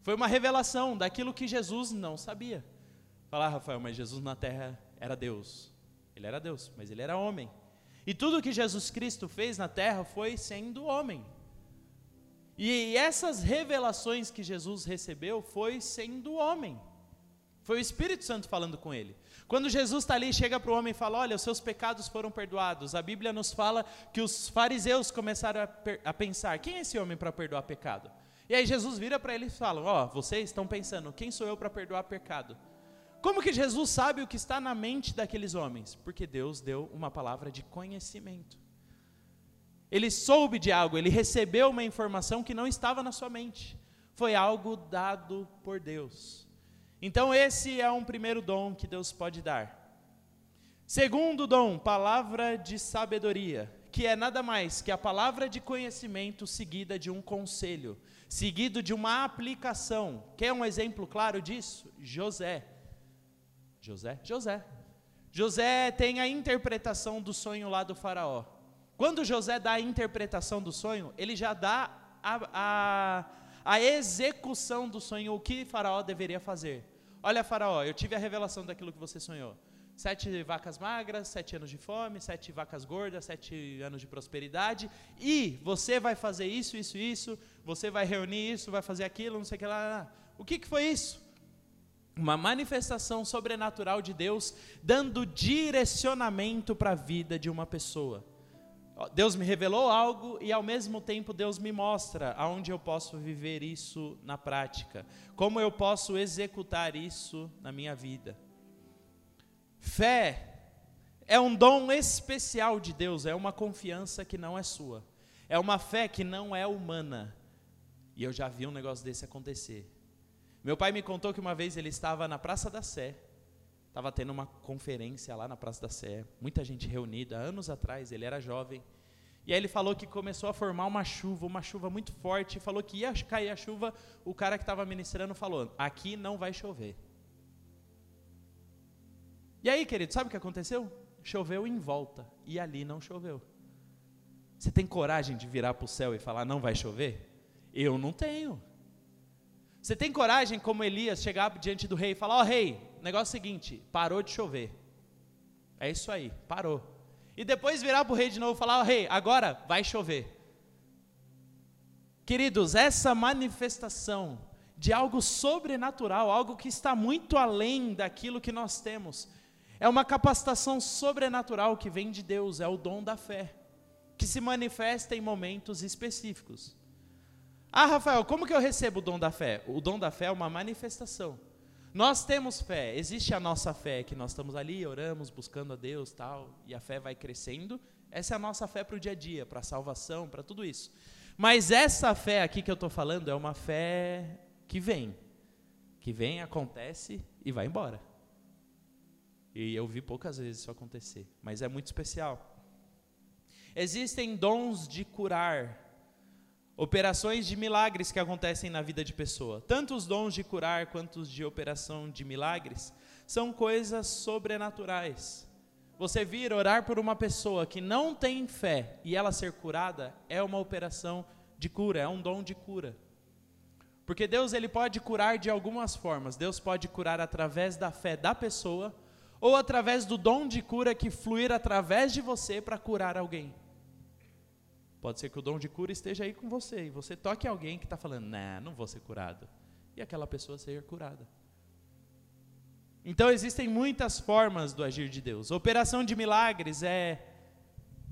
Foi uma revelação daquilo que Jesus não sabia. Falar, ah, Rafael, mas Jesus na terra era Deus. Ele era Deus, mas ele era homem. E tudo que Jesus Cristo fez na terra foi sendo homem. E essas revelações que Jesus recebeu foi sendo homem. Foi o Espírito Santo falando com ele. Quando Jesus está ali, chega para o homem e fala: Olha, os seus pecados foram perdoados. A Bíblia nos fala que os fariseus começaram a, a pensar: quem é esse homem para perdoar pecado? E aí Jesus vira para eles e fala: Ó, oh, vocês estão pensando, quem sou eu para perdoar pecado? Como que Jesus sabe o que está na mente daqueles homens? Porque Deus deu uma palavra de conhecimento. Ele soube de algo, ele recebeu uma informação que não estava na sua mente. Foi algo dado por Deus. Então, esse é um primeiro dom que Deus pode dar. Segundo dom, palavra de sabedoria, que é nada mais que a palavra de conhecimento seguida de um conselho, seguido de uma aplicação. Quer um exemplo claro disso? José. José? José. José tem a interpretação do sonho lá do Faraó. Quando José dá a interpretação do sonho, ele já dá a, a, a execução do sonho, o que Faraó deveria fazer. Olha, Faraó, eu tive a revelação daquilo que você sonhou. Sete vacas magras, sete anos de fome, sete vacas gordas, sete anos de prosperidade. E você vai fazer isso, isso, isso. Você vai reunir isso, vai fazer aquilo, não sei o que lá. O que, que foi isso? Uma manifestação sobrenatural de Deus dando direcionamento para a vida de uma pessoa. Deus me revelou algo e ao mesmo tempo Deus me mostra aonde eu posso viver isso na prática, como eu posso executar isso na minha vida. Fé é um dom especial de Deus, é uma confiança que não é sua, é uma fé que não é humana. E eu já vi um negócio desse acontecer. Meu pai me contou que uma vez ele estava na Praça da Sé, Estava tendo uma conferência lá na Praça da Sé, muita gente reunida, anos atrás, ele era jovem. E aí ele falou que começou a formar uma chuva, uma chuva muito forte, falou que ia cair a chuva, o cara que estava ministrando falou: aqui não vai chover. E aí, querido, sabe o que aconteceu? Choveu em volta, e ali não choveu. Você tem coragem de virar para o céu e falar: não vai chover? Eu não tenho. Você tem coragem, como Elias, chegar diante do rei e falar: Ó oh, rei, negócio é o seguinte, parou de chover. É isso aí, parou. E depois virar para o rei de novo e falar: Ó oh, rei, agora vai chover. Queridos, essa manifestação de algo sobrenatural, algo que está muito além daquilo que nós temos, é uma capacitação sobrenatural que vem de Deus, é o dom da fé, que se manifesta em momentos específicos. Ah, Rafael, como que eu recebo o dom da fé? O dom da fé é uma manifestação. Nós temos fé, existe a nossa fé, que nós estamos ali, oramos, buscando a Deus, tal, e a fé vai crescendo. Essa é a nossa fé para o dia a dia, para a salvação, para tudo isso. Mas essa fé aqui que eu estou falando é uma fé que vem, que vem, acontece e vai embora. E eu vi poucas vezes isso acontecer, mas é muito especial. Existem dons de curar, operações de milagres que acontecem na vida de pessoa. Tanto os dons de curar quanto os de operação de milagres são coisas sobrenaturais. Você vir orar por uma pessoa que não tem fé e ela ser curada é uma operação de cura, é um dom de cura. Porque Deus ele pode curar de algumas formas. Deus pode curar através da fé da pessoa ou através do dom de cura que fluir através de você para curar alguém. Pode ser que o dom de cura esteja aí com você e você toque alguém que está falando, nah, não vou ser curado. E aquela pessoa seja curada. Então existem muitas formas do agir de Deus. operação de milagres é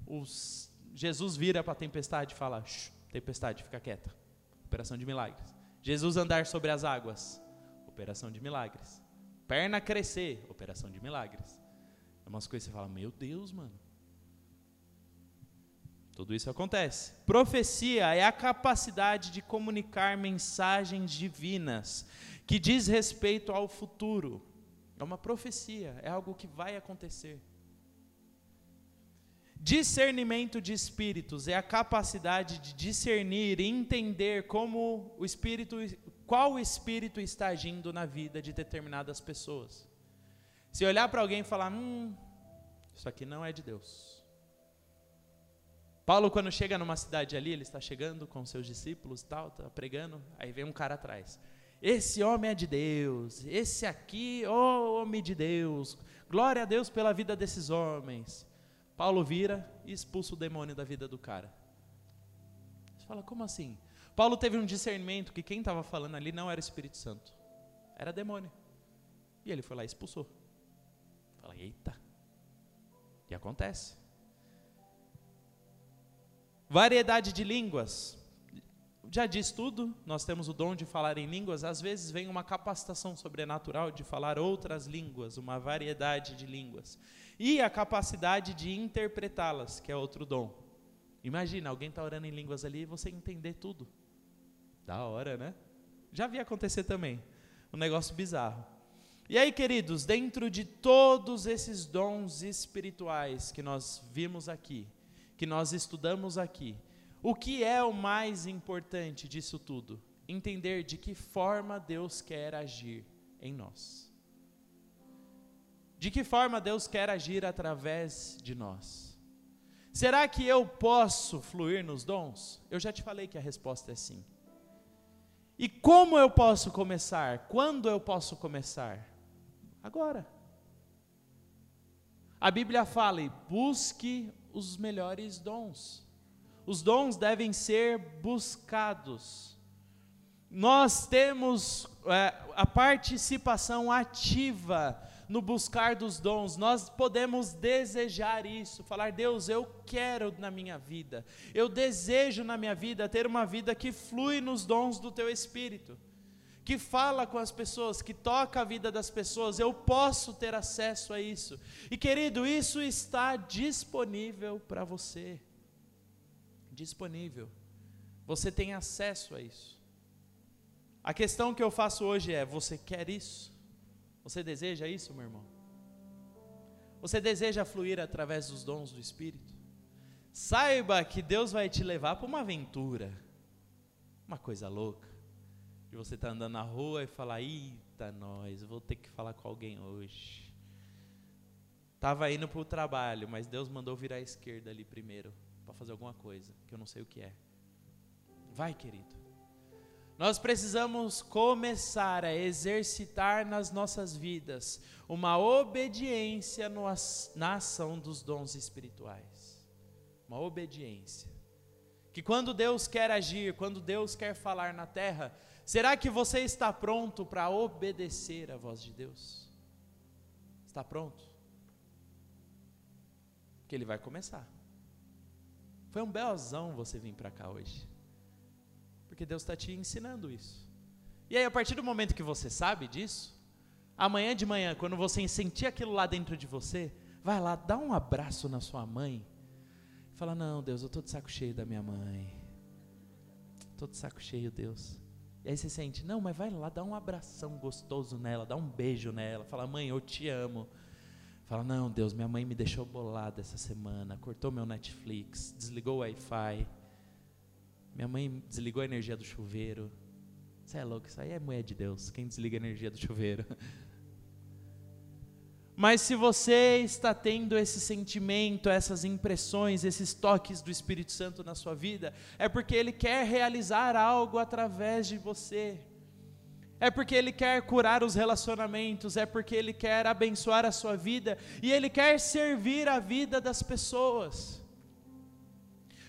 os, Jesus vira para a tempestade e fala: tempestade, fica quieta. Operação de milagres. Jesus andar sobre as águas. Operação de milagres. Perna crescer, operação de milagres. É umas coisas que você fala, meu Deus, mano. Tudo isso acontece. Profecia é a capacidade de comunicar mensagens divinas que diz respeito ao futuro. É uma profecia, é algo que vai acontecer. Discernimento de espíritos é a capacidade de discernir e entender como o espírito, qual espírito está agindo na vida de determinadas pessoas. Se olhar para alguém e falar, hum, isso aqui não é de Deus. Paulo, quando chega numa cidade ali, ele está chegando com seus discípulos e tal, está pregando, aí vem um cara atrás. Esse homem é de Deus, esse aqui, oh, homem de Deus, glória a Deus pela vida desses homens. Paulo vira e expulsa o demônio da vida do cara. Você fala, como assim? Paulo teve um discernimento que quem estava falando ali não era Espírito Santo, era demônio. E ele foi lá e expulsou. Fala, eita. E acontece. Variedade de línguas. Já diz tudo, nós temos o dom de falar em línguas, às vezes vem uma capacitação sobrenatural de falar outras línguas, uma variedade de línguas e a capacidade de interpretá-las, que é outro dom. Imagina, alguém está orando em línguas ali e você entender tudo. Da hora, né? Já vi acontecer também. Um negócio bizarro. E aí, queridos, dentro de todos esses dons espirituais que nós vimos aqui, que nós estudamos aqui, o que é o mais importante disso tudo? Entender de que forma Deus quer agir em nós. De que forma Deus quer agir através de nós? Será que eu posso fluir nos dons? Eu já te falei que a resposta é sim. E como eu posso começar? Quando eu posso começar? Agora. A Bíblia fala: e busque os melhores dons. Os dons devem ser buscados. Nós temos é, a participação ativa no buscar dos dons, nós podemos desejar isso, falar: Deus, eu quero na minha vida, eu desejo na minha vida ter uma vida que flui nos dons do Teu Espírito, que fala com as pessoas, que toca a vida das pessoas, eu posso ter acesso a isso. E querido, isso está disponível para você. Disponível. Você tem acesso a isso. A questão que eu faço hoje é: você quer isso? Você deseja isso, meu irmão? Você deseja fluir através dos dons do Espírito? Saiba que Deus vai te levar para uma aventura, uma coisa louca. De você estar tá andando na rua e falar: Eita, nós, vou ter que falar com alguém hoje. Estava indo para o trabalho, mas Deus mandou virar à esquerda ali primeiro, para fazer alguma coisa, que eu não sei o que é. Vai, querido. Nós precisamos começar a exercitar nas nossas vidas uma obediência no, na ação dos dons espirituais. Uma obediência. Que quando Deus quer agir, quando Deus quer falar na terra, será que você está pronto para obedecer a voz de Deus? Está pronto? Que Ele vai começar. Foi um belzão você vir para cá hoje. Porque Deus está te ensinando isso. E aí, a partir do momento que você sabe disso, amanhã de manhã, quando você sentir aquilo lá dentro de você, vai lá, dá um abraço na sua mãe. Fala: Não, Deus, eu estou de saco cheio da minha mãe. Estou de saco cheio, Deus. Aí você sente: Não, mas vai lá, dá um abração gostoso nela, dá um beijo nela. Fala: Mãe, eu te amo. Fala: Não, Deus, minha mãe me deixou bolada essa semana, cortou meu Netflix, desligou o Wi-Fi. Minha mãe desligou a energia do chuveiro. Você é louco, isso aí é mulher de Deus. Quem desliga a energia do chuveiro? Mas se você está tendo esse sentimento, essas impressões, esses toques do Espírito Santo na sua vida, é porque Ele quer realizar algo através de você. É porque Ele quer curar os relacionamentos, é porque Ele quer abençoar a sua vida e Ele quer servir a vida das pessoas.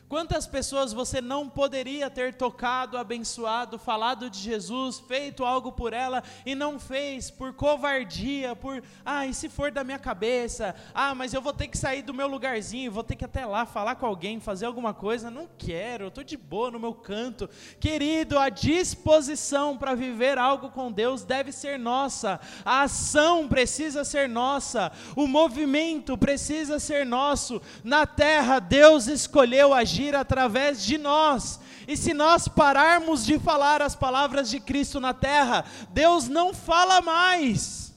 Quantas pessoas você não poderia ter tocado, abençoado, falado de Jesus, feito algo por ela e não fez por covardia, por, ah, e se for da minha cabeça? Ah, mas eu vou ter que sair do meu lugarzinho, vou ter que até lá falar com alguém, fazer alguma coisa. Não quero, eu estou de boa no meu canto. Querido, a disposição para viver algo com Deus deve ser nossa, a ação precisa ser nossa, o movimento precisa ser nosso. Na terra, Deus escolheu agir agir através de nós. E se nós pararmos de falar as palavras de Cristo na terra, Deus não fala mais.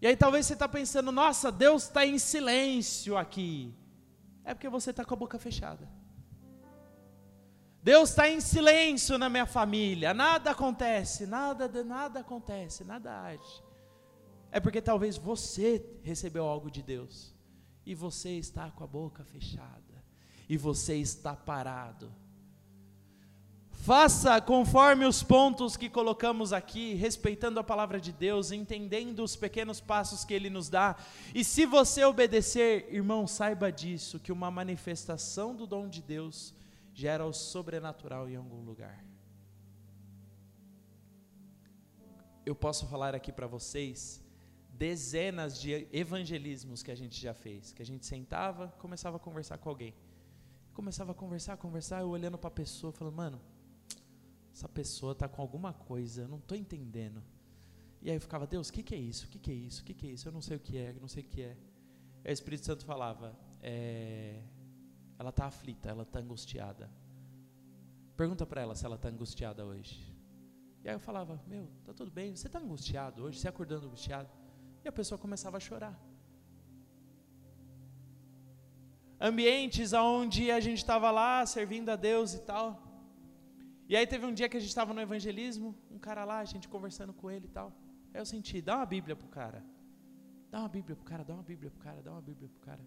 E aí talvez você está pensando, nossa, Deus está em silêncio aqui. É porque você está com a boca fechada. Deus está em silêncio na minha família, nada acontece, nada, nada acontece, nada age. É porque talvez você recebeu algo de Deus e você está com a boca fechada, e você está parado. Faça conforme os pontos que colocamos aqui, respeitando a palavra de Deus, entendendo os pequenos passos que Ele nos dá. E se você obedecer, irmão, saiba disso, que uma manifestação do dom de Deus gera o sobrenatural em algum lugar. Eu posso falar aqui para vocês dezenas de evangelismos que a gente já fez, que a gente sentava, começava a conversar com alguém. Começava a conversar, conversar, eu olhando para a pessoa, falando, mano, essa pessoa está com alguma coisa, eu não estou entendendo. E aí eu ficava, Deus, o que, que, é isso? O que, que, é isso? O que, que, é isso? Eu não sei o que é, eu não sei o que é. Aí o Espírito Santo falava, é, ela está aflita, ela está angustiada. Pergunta para ela se ela está angustiada hoje. E aí eu falava, meu, tá tudo bem, você está angustiado hoje? Você acordando angustiado? E a pessoa começava a chorar. Ambientes onde a gente estava lá servindo a Deus e tal. E aí teve um dia que a gente estava no evangelismo, um cara lá, a gente conversando com ele e tal. Aí eu senti, dá uma Bíblia pro cara. Dá uma Bíblia pro cara, dá uma Bíblia pro cara, dá uma Bíblia pro cara.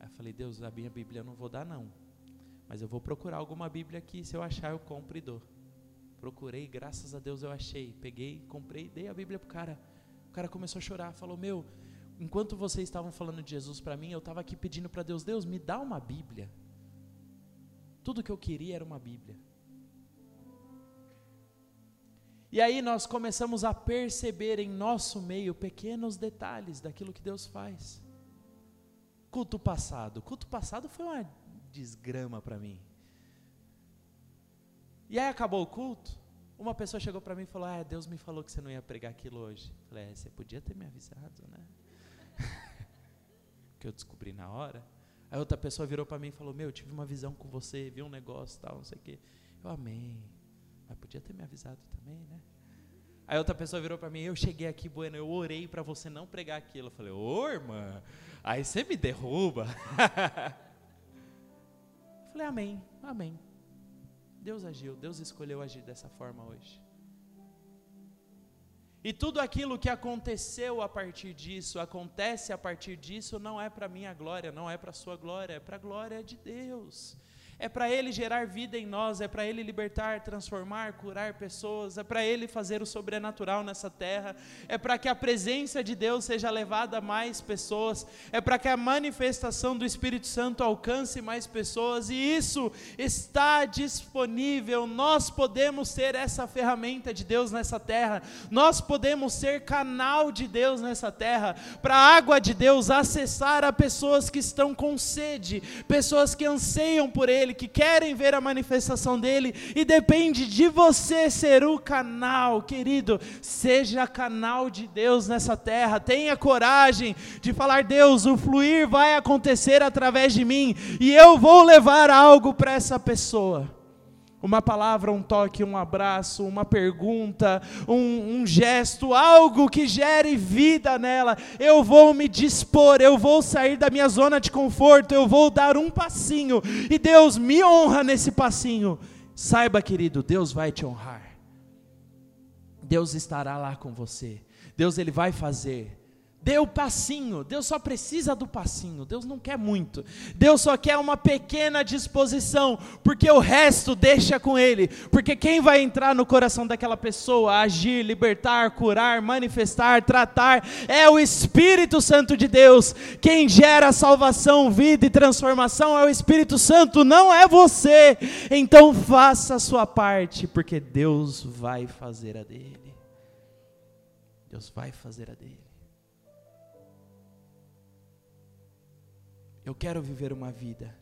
Aí eu falei, Deus, a minha Bíblia eu não vou dar não. Mas eu vou procurar alguma Bíblia aqui, se eu achar eu compro e dou. Procurei, graças a Deus eu achei. Peguei, comprei, dei a Bíblia pro cara cara começou a chorar, falou: Meu, enquanto vocês estavam falando de Jesus para mim, eu estava aqui pedindo para Deus: Deus, me dá uma Bíblia. Tudo que eu queria era uma Bíblia. E aí nós começamos a perceber em nosso meio pequenos detalhes daquilo que Deus faz. Culto passado. Culto passado foi uma desgrama para mim. E aí acabou o culto. Uma pessoa chegou para mim e falou: Ah, Deus me falou que você não ia pregar aquilo hoje. Eu falei: é, Você podia ter me avisado, né? que eu descobri na hora. Aí outra pessoa virou para mim e falou: Meu, eu tive uma visão com você, vi um negócio tal, não sei o quê. Eu amei. Mas podia ter me avisado também, né? Aí outra pessoa virou para mim: Eu cheguei aqui, Bueno, eu orei para você não pregar aquilo. Eu falei: Ô, irmã, aí você me derruba. eu falei: Amém, amém. Deus agiu, Deus escolheu agir dessa forma hoje. E tudo aquilo que aconteceu a partir disso, acontece a partir disso, não é para minha glória, não é para sua glória, é para a glória de Deus é para Ele gerar vida em nós, é para Ele libertar, transformar, curar pessoas, é para Ele fazer o sobrenatural nessa terra, é para que a presença de Deus seja levada a mais pessoas, é para que a manifestação do Espírito Santo alcance mais pessoas, e isso está disponível. Nós podemos ser essa ferramenta de Deus nessa terra, nós podemos ser canal de Deus nessa terra, para a água de Deus acessar a pessoas que estão com sede, pessoas que anseiam por Ele dele, que querem ver a manifestação dele, e depende de você ser o canal, querido. Seja canal de Deus nessa terra. Tenha coragem de falar: Deus, o fluir vai acontecer através de mim, e eu vou levar algo para essa pessoa uma palavra, um toque, um abraço, uma pergunta, um, um, gesto, algo que gere vida nela. Eu vou me dispor, eu vou sair da minha zona de conforto, eu vou dar um passinho, e Deus me honra nesse passinho. Saiba, querido, Deus vai te honrar. Deus estará lá com você. Deus ele vai fazer. Dê o passinho. Deus só precisa do passinho. Deus não quer muito. Deus só quer uma pequena disposição, porque o resto deixa com Ele. Porque quem vai entrar no coração daquela pessoa, agir, libertar, curar, manifestar, tratar, é o Espírito Santo de Deus. Quem gera salvação, vida e transformação é o Espírito Santo, não é você. Então faça a sua parte, porque Deus vai fazer a dele. Deus vai fazer a dele. Eu quero viver uma vida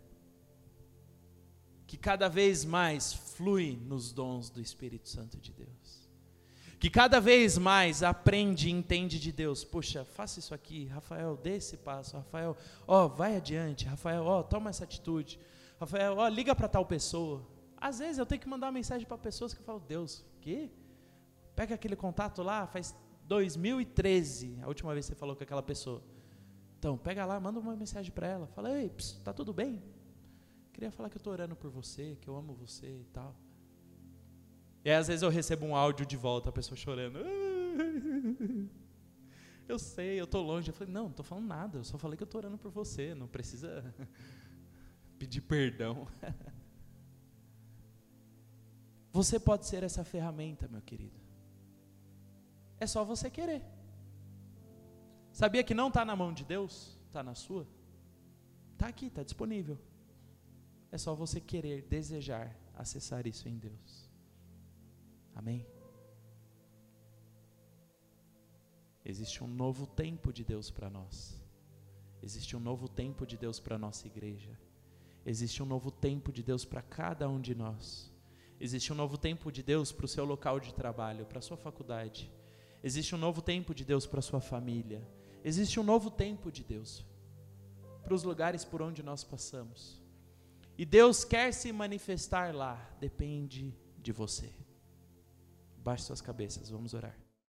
que cada vez mais flui nos dons do Espírito Santo de Deus. Que cada vez mais aprende e entende de Deus. Puxa, faça isso aqui, Rafael, dê esse passo. Rafael, ó, vai adiante. Rafael, ó, toma essa atitude. Rafael, ó, liga para tal pessoa. Às vezes eu tenho que mandar uma mensagem para pessoas que eu falo, Deus, quê? Pega aquele contato lá, faz 2013, a última vez que você falou com aquela pessoa. Então, pega lá, manda uma mensagem para ela. Fala, ei, ps, tá tudo bem? Queria falar que eu estou orando por você, que eu amo você e tal. E aí, às vezes eu recebo um áudio de volta, a pessoa chorando. Eu sei, eu estou longe. Eu falei, não, não estou falando nada, eu só falei que eu estou orando por você, não precisa pedir perdão. Você pode ser essa ferramenta, meu querido. É só você querer. Sabia que não está na mão de Deus? Está na sua? Está aqui, está disponível. É só você querer, desejar acessar isso em Deus. Amém? Existe um novo tempo de Deus para nós. Existe um novo tempo de Deus para a nossa igreja. Existe um novo tempo de Deus para cada um de nós. Existe um novo tempo de Deus para o seu local de trabalho, para a sua faculdade. Existe um novo tempo de Deus para a sua família. Existe um novo tempo de Deus para os lugares por onde nós passamos. E Deus quer se manifestar lá, depende de você. Baixe suas cabeças, vamos orar.